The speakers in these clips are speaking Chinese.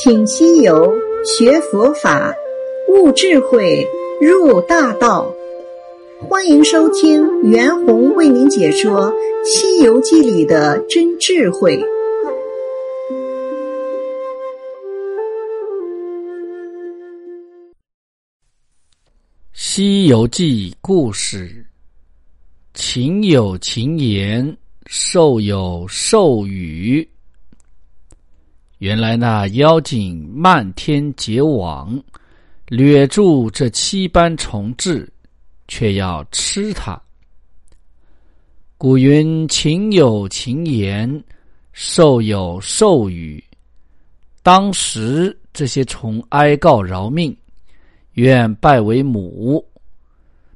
请西游学佛法，悟智慧，入大道。欢迎收听袁弘为您解说《西游记》里的真智慧。《西游记》故事：情有情言，兽有兽语。原来那妖精漫天结网，掠住这七般虫豸，却要吃它。古云：“情有情言，兽有兽语。”当时这些虫哀告饶命，愿拜为母。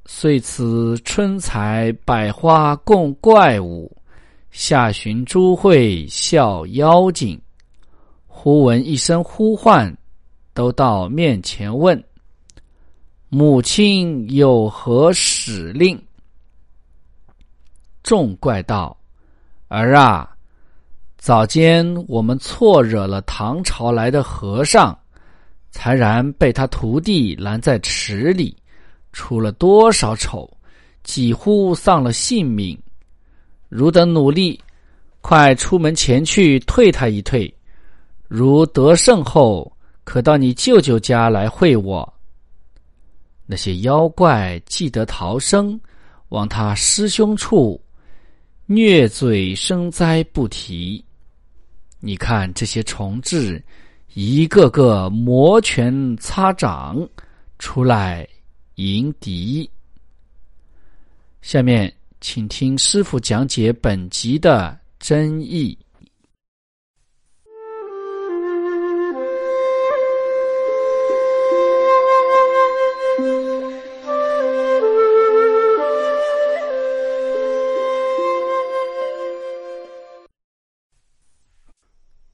遂此春采百花共怪物，夏寻诸会笑妖精。忽闻一声呼唤，都到面前问：“母亲有何使令？”众怪道：“儿啊，早间我们错惹了唐朝来的和尚，才然被他徒弟拦在池里，出了多少丑，几乎丧了性命。汝等努力，快出门前去退他一退。”如得胜后，可到你舅舅家来会我。那些妖怪既得逃生，往他师兄处虐嘴生灾不提。你看这些虫豸，一个个摩拳擦掌出来迎敌。下面请听师傅讲解本集的真意。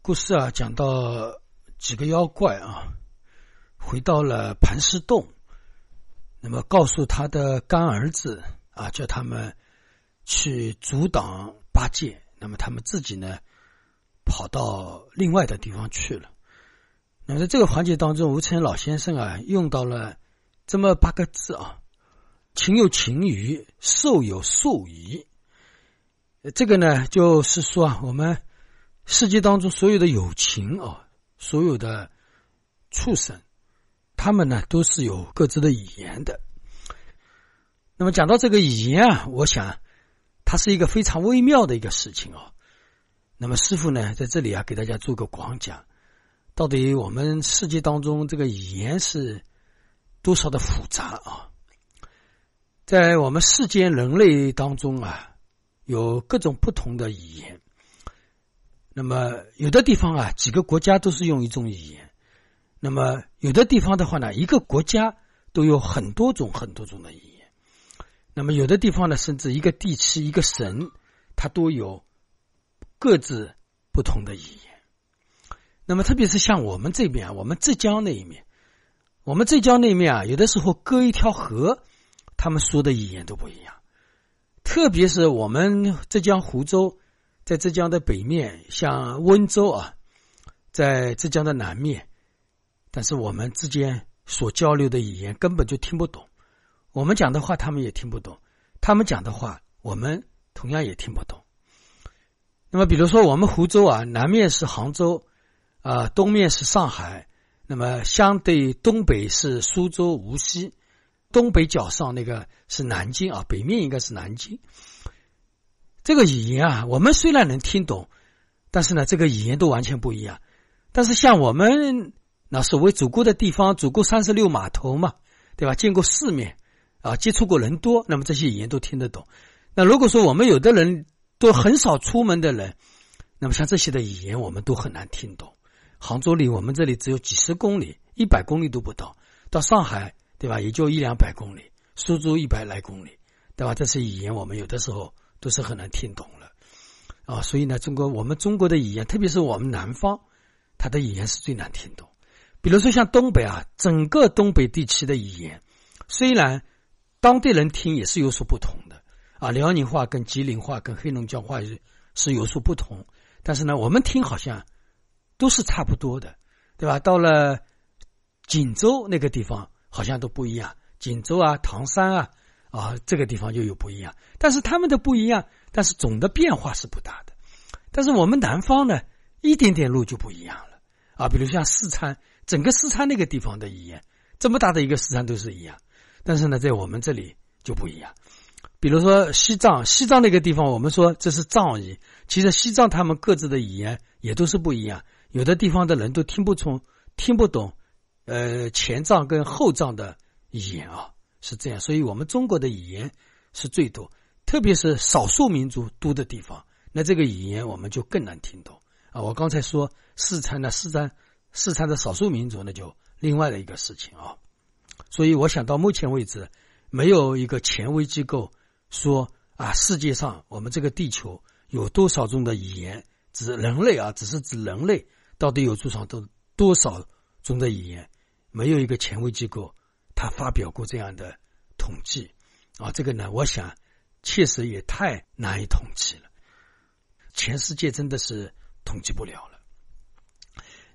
故事啊，讲到几个妖怪啊，回到了盘丝洞，那么告诉他的干儿子啊，叫他们去阻挡八戒。那么他们自己呢，跑到另外的地方去了。那么在这个环节当中，吴承恩老先生啊，用到了这么八个字啊：“情有情语，兽有兽语。”这个呢，就是说啊，我们。世界当中所有的友情啊，所有的畜生，他们呢都是有各自的语言的。那么讲到这个语言啊，我想它是一个非常微妙的一个事情哦。那么师傅呢在这里啊给大家做个广讲，到底我们世界当中这个语言是多少的复杂啊？在我们世间人类当中啊，有各种不同的语言。那么有的地方啊，几个国家都是用一种语言；那么有的地方的话呢，一个国家都有很多种、很多种的语言。那么有的地方呢，甚至一个地区、一个省，它都有各自不同的语言。那么特别是像我们这边啊，我们浙江那一面，我们浙江那面啊，有的时候隔一条河，他们说的语言都不一样。特别是我们浙江湖州。在浙江的北面，像温州啊，在浙江的南面，但是我们之间所交流的语言根本就听不懂，我们讲的话他们也听不懂，他们讲的话我们同样也听不懂。那么，比如说我们湖州啊，南面是杭州，啊，东面是上海，那么相对东北是苏州、无锡，东北角上那个是南京啊，北面应该是南京。这个语言啊，我们虽然能听懂，但是呢，这个语言都完全不一样。但是像我们那所谓祖国的地方，祖国三十六码头嘛，对吧？见过世面啊，接触过人多，那么这些语言都听得懂。那如果说我们有的人都很少出门的人，那么像这些的语言，我们都很难听懂。杭州离我们这里只有几十公里，一百公里都不到。到上海，对吧？也就一两百公里。苏州一百来公里，对吧？这些语言我们有的时候。都是很难听懂了，啊，所以呢，中国我们中国的语言，特别是我们南方，它的语言是最难听懂。比如说像东北啊，整个东北地区的语言，虽然当地人听也是有所不同的啊，辽宁话跟吉林话跟黑龙江话是是有所不同，但是呢，我们听好像都是差不多的。对吧？到了锦州那个地方好像都不一样，锦州啊、唐山啊啊这个地方就有不一样。但是他们的不一样，但是总的变化是不大的。但是我们南方呢，一点点路就不一样了啊。比如像四川，整个四川那个地方的语言，这么大的一个四川都是一样，但是呢，在我们这里就不一样。比如说西藏，西藏那个地方，我们说这是藏语，其实西藏他们各自的语言也都是不一样，有的地方的人都听不从、听不懂，呃，前藏跟后藏的语言啊，是这样。所以我们中国的语言是最多，特别是少数民族多的地方，那这个语言我们就更难听懂啊。我刚才说四川的四川，四川的少数民族那就另外的一个事情啊。所以我想到目前为止，没有一个权威机构。说啊，世界上我们这个地球有多少种的语言？指人类啊，只是指人类到底有多少多多少种的语言？没有一个权威机构他发表过这样的统计啊。这个呢，我想确实也太难以统计了，全世界真的是统计不了了。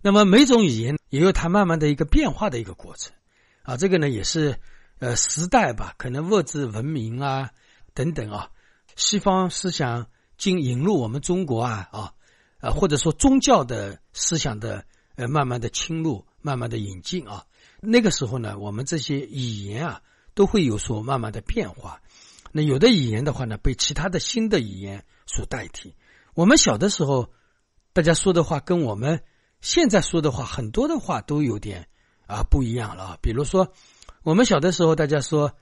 那么每种语言也有它慢慢的一个变化的一个过程啊。这个呢，也是呃时代吧，可能物质文明啊。等等啊，西方思想经引入我们中国啊啊啊，或者说宗教的思想的呃慢慢的侵入，慢慢的引进啊，那个时候呢，我们这些语言啊都会有所慢慢的变化。那有的语言的话呢，被其他的新的语言所代替。我们小的时候，大家说的话跟我们现在说的话很多的话都有点啊不一样了。比如说，我们小的时候大家说。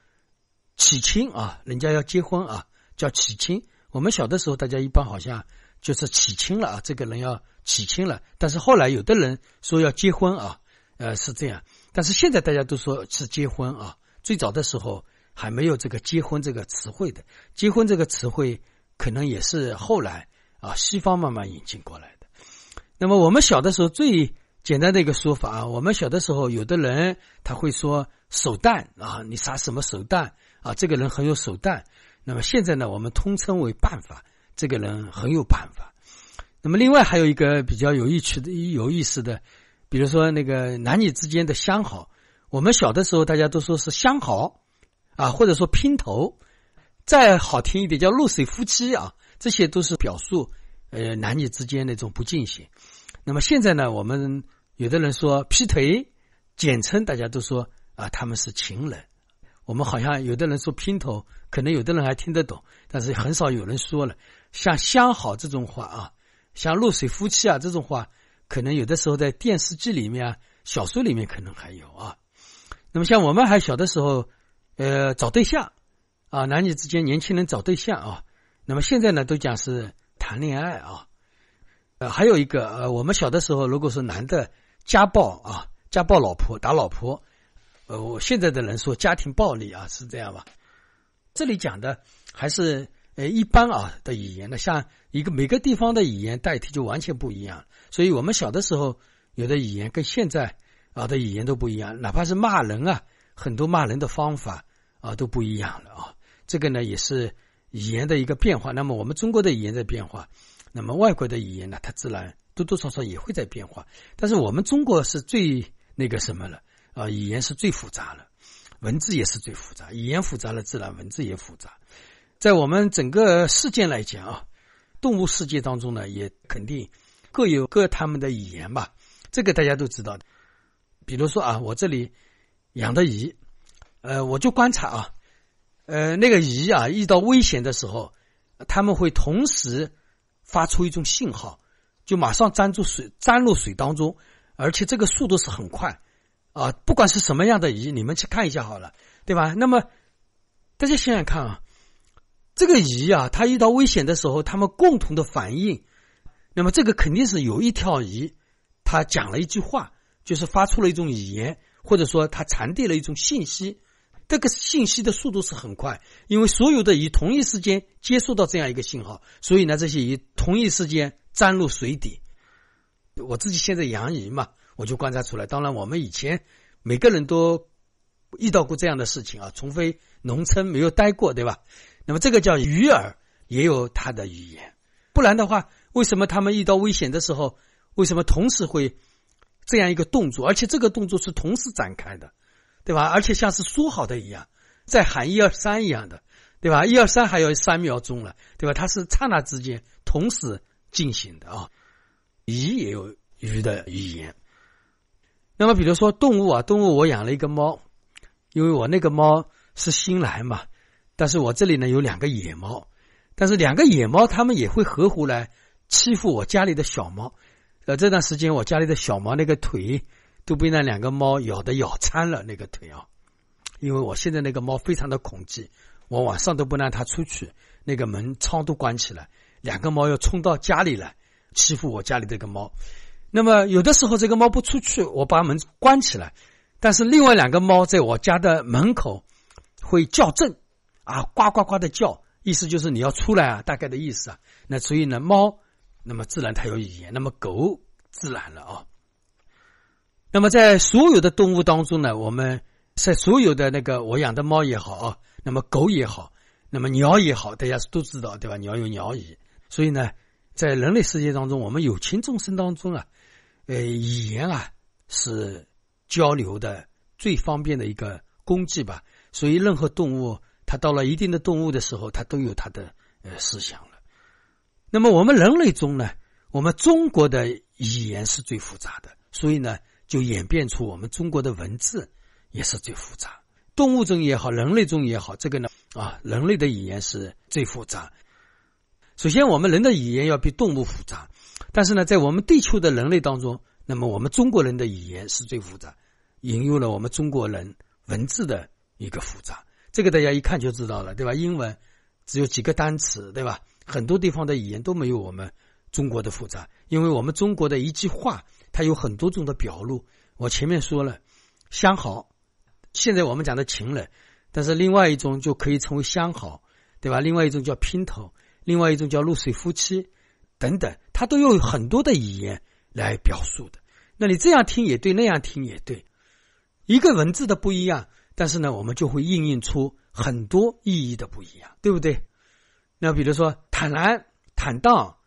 起亲啊，人家要结婚啊，叫起亲。我们小的时候，大家一般好像就是起亲了啊，这个人要起亲了。但是后来有的人说要结婚啊，呃是这样。但是现在大家都说是结婚啊。最早的时候还没有这个结婚这个词汇的，结婚这个词汇可能也是后来啊西方慢慢引进过来的。那么我们小的时候最简单的一个说法啊，我们小的时候有的人他会说手段啊，你啥什么手段？啊，这个人很有手段。那么现在呢，我们通称为办法。这个人很有办法。那么另外还有一个比较有意趣的、有意思的，比如说那个男女之间的相好。我们小的时候大家都说是相好啊，或者说姘头，再好听一点叫露水夫妻啊，这些都是表述呃男女之间那种不进行。那么现在呢，我们有的人说劈腿，简称大家都说啊他们是情人。我们好像有的人说姘头，可能有的人还听得懂，但是很少有人说了。像相好这种话啊，像露水夫妻啊这种话，可能有的时候在电视剧里面啊、小说里面可能还有啊。那么像我们还小的时候，呃，找对象啊，男女之间年轻人找对象啊。那么现在呢，都讲是谈恋爱啊。呃，还有一个呃，我们小的时候，如果是男的家暴啊，家暴老婆打老婆。呃，我现在的人说家庭暴力啊，是这样吧？这里讲的还是呃一般啊的语言呢，像一个每个地方的语言代替就完全不一样。所以我们小的时候有的语言跟现在啊的语言都不一样，哪怕是骂人啊，很多骂人的方法啊都不一样了啊。这个呢也是语言的一个变化。那么我们中国的语言在变化，那么外国的语言呢，它自然多多少少也会在变化。但是我们中国是最那个什么了？啊，语言是最复杂了，文字也是最复杂。语言复杂了，自然文字也复杂。在我们整个世界来讲啊，动物世界当中呢，也肯定各有各他们的语言吧。这个大家都知道的。比如说啊，我这里养的鱼，呃，我就观察啊，呃，那个鱼啊，遇到危险的时候，他们会同时发出一种信号，就马上钻入水，钻入水当中，而且这个速度是很快。啊，不管是什么样的鱼，你们去看一下好了，对吧？那么大家想想看啊，这个鱼啊，它遇到危险的时候，它们共同的反应，那么这个肯定是有一条鱼，它讲了一句话，就是发出了一种语言，或者说它传递了一种信息。这个信息的速度是很快，因为所有的鱼同一时间接收到这样一个信号，所以呢，这些鱼同一时间钻入水底。我自己现在养鱼嘛。我就观察出来，当然我们以前每个人都遇到过这样的事情啊，除非农村没有待过，对吧？那么这个叫鱼饵，也有它的语言，不然的话，为什么他们遇到危险的时候，为什么同时会这样一个动作，而且这个动作是同时展开的，对吧？而且像是说好的一样，在喊一二三一样的，对吧？一二三还有三秒钟了，对吧？它是刹那之间同时进行的啊。鱼也有鱼的语言。那么，比如说动物啊，动物我养了一个猫，因为我那个猫是新来嘛，但是我这里呢有两个野猫，但是两个野猫它们也会合伙来欺负我家里的小猫。呃，这段时间我家里的小猫那个腿都被那两个猫咬的咬残了，那个腿啊，因为我现在那个猫非常的恐惧，我晚上都不让它出去，那个门窗都关起来，两个猫要冲到家里来欺负我家里这个猫。那么有的时候这个猫不出去，我把门关起来，但是另外两个猫在我家的门口会叫阵，啊，呱呱呱的叫，意思就是你要出来啊，大概的意思啊。那所以呢，猫那么自然它有语言，那么狗自然了啊。那么在所有的动物当中呢，我们在所有的那个我养的猫也好啊，那么狗也好，那么鸟也好，大家都知道对吧？鸟有鸟语，所以呢，在人类世界当中，我们有情众生当中啊。呃，语言啊是交流的最方便的一个工具吧。所以，任何动物它到了一定的动物的时候，它都有它的呃思想了。那么，我们人类中呢，我们中国的语言是最复杂的，所以呢，就演变出我们中国的文字也是最复杂。动物中也好，人类中也好，这个呢啊，人类的语言是最复杂。首先，我们人的语言要比动物复杂。但是呢，在我们地球的人类当中，那么我们中国人的语言是最复杂，引用了我们中国人文字的一个复杂。这个大家一看就知道了，对吧？英文只有几个单词，对吧？很多地方的语言都没有我们中国的复杂，因为我们中国的一句话，它有很多种的表露。我前面说了，相好，现在我们讲的情人，但是另外一种就可以成为相好，对吧？另外一种叫姘头，另外一种叫露水夫妻。等等，它都有很多的语言来表述的。那你这样听也对，那样听也对。一个文字的不一样，但是呢，我们就会映映出很多意义的不一样，对不对？那比如说坦然、坦荡，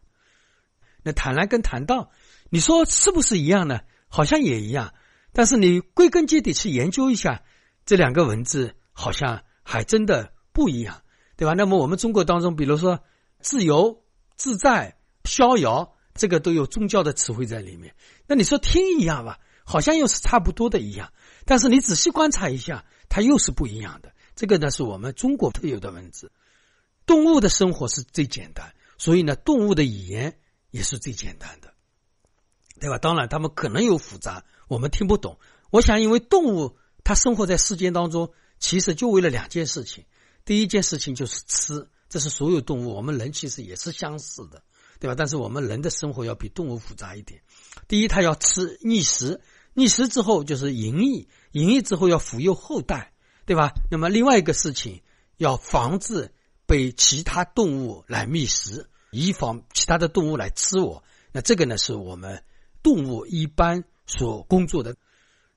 那坦然跟坦荡，你说是不是一样呢？好像也一样，但是你归根结底去研究一下，这两个文字好像还真的不一样，对吧？那么我们中国当中，比如说自由自在。逍遥，这个都有宗教的词汇在里面。那你说听一样吧，好像又是差不多的一样。但是你仔细观察一下，它又是不一样的。这个呢，是我们中国特有的文字。动物的生活是最简单，所以呢，动物的语言也是最简单的，对吧？当然，它们可能有复杂，我们听不懂。我想，因为动物它生活在世间当中，其实就为了两件事情。第一件事情就是吃，这是所有动物，我们人其实也是相似的。对吧？但是我们人的生活要比动物复杂一点。第一，它要吃觅食，觅食之后就是营役，营役之后要抚幼后代，对吧？那么另外一个事情，要防止被其他动物来觅食，以防其他的动物来吃我。那这个呢，是我们动物一般所工作的。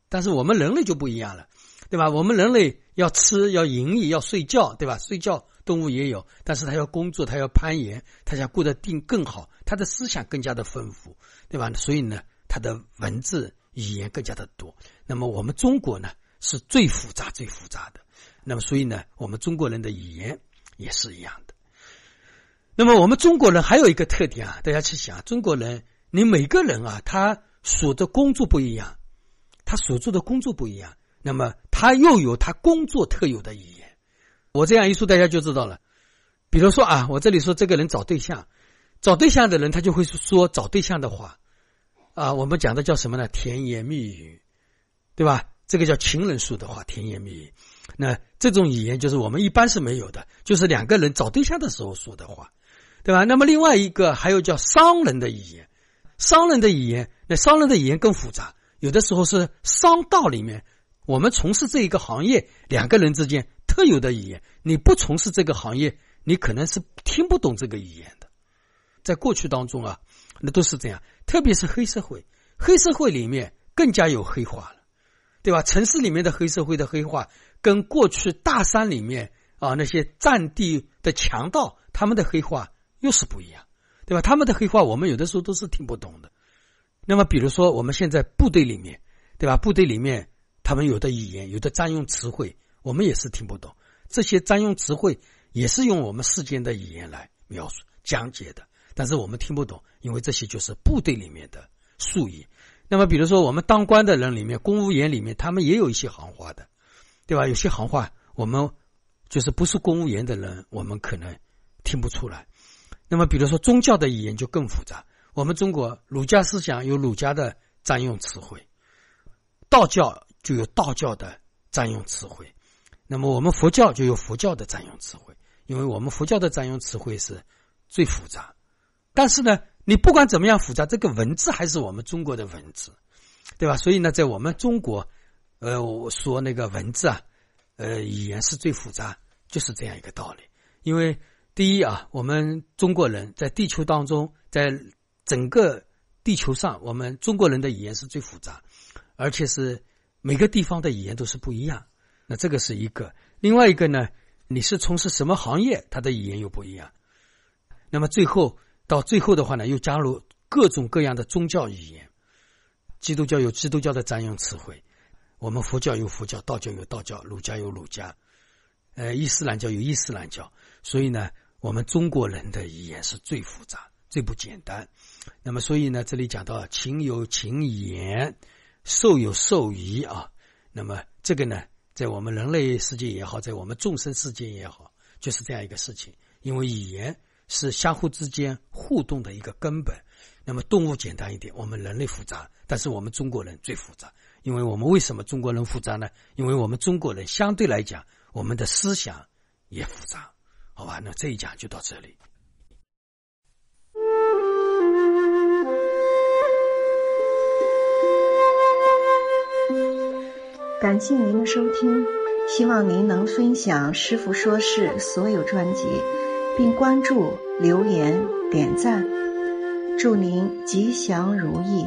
但是我们人类就不一样了，对吧？我们人类要吃，要营役，要睡觉，对吧？睡觉。动物也有，但是他要工作，他要攀岩，他想过得定更好，他的思想更加的丰富，对吧？所以呢，他的文字语言更加的多。那么我们中国呢，是最复杂、最复杂的。那么所以呢，我们中国人的语言也是一样的。那么我们中国人还有一个特点啊，大家去想，中国人，你每个人啊，他所的工作不一样，他所做的工作不一样，那么他又有他工作特有的语言。我这样一说，大家就知道了。比如说啊，我这里说这个人找对象，找对象的人他就会说找对象的话啊。我们讲的叫什么呢？甜言蜜语，对吧？这个叫情人说的话，甜言蜜语。那这种语言就是我们一般是没有的，就是两个人找对象的时候说的话，对吧？那么另外一个还有叫商人的语言，商人的语言，那商人的语言更复杂，有的时候是商道里面，我们从事这一个行业，两个人之间。特有的语言，你不从事这个行业，你可能是听不懂这个语言的。在过去当中啊，那都是这样，特别是黑社会，黑社会里面更加有黑化了，对吧？城市里面的黑社会的黑化，跟过去大山里面啊那些占地的强盗他们的黑话又是不一样，对吧？他们的黑话我们有的时候都是听不懂的。那么，比如说我们现在部队里面，对吧？部队里面他们有的语言、有的专用词汇，我们也是听不懂。这些专用词汇也是用我们世间的语言来描述、讲解的，但是我们听不懂，因为这些就是部队里面的术语。那么，比如说我们当官的人里面，公务员里面，他们也有一些行话的，对吧？有些行话我们就是不是公务员的人，我们可能听不出来。那么，比如说宗教的语言就更复杂。我们中国儒家思想有儒家的专用词汇，道教就有道教的专用词汇，那么我们佛教就有佛教的专用词汇，因为我们佛教的专用词汇是最复杂。但是呢，你不管怎么样复杂，这个文字还是我们中国的文字，对吧？所以呢，在我们中国，呃，我说那个文字啊，呃，语言是最复杂，就是这样一个道理。因为第一啊，我们中国人在地球当中，在整个地球上，我们中国人的语言是最复杂，而且是每个地方的语言都是不一样。那这个是一个，另外一个呢，你是从事什么行业，它的语言又不一样。那么最后到最后的话呢，又加入各种各样的宗教语言。基督教有基督教的专用词汇，我们佛教有佛教，道教有道教，儒家有儒家，呃，伊斯兰教有伊斯兰教。所以呢，我们中国人的语言是最复杂。最不简单，那么所以呢，这里讲到情有情言，兽有兽仪啊。那么这个呢，在我们人类世界也好，在我们众生世界也好，就是这样一个事情。因为语言是相互之间互动的一个根本。那么动物简单一点，我们人类复杂，但是我们中国人最复杂。因为我们为什么中国人复杂呢？因为我们中国人相对来讲，我们的思想也复杂。好吧，那这一讲就到这里。感谢您的收听，希望您能分享《师傅说事》所有专辑，并关注、留言、点赞，祝您吉祥如意。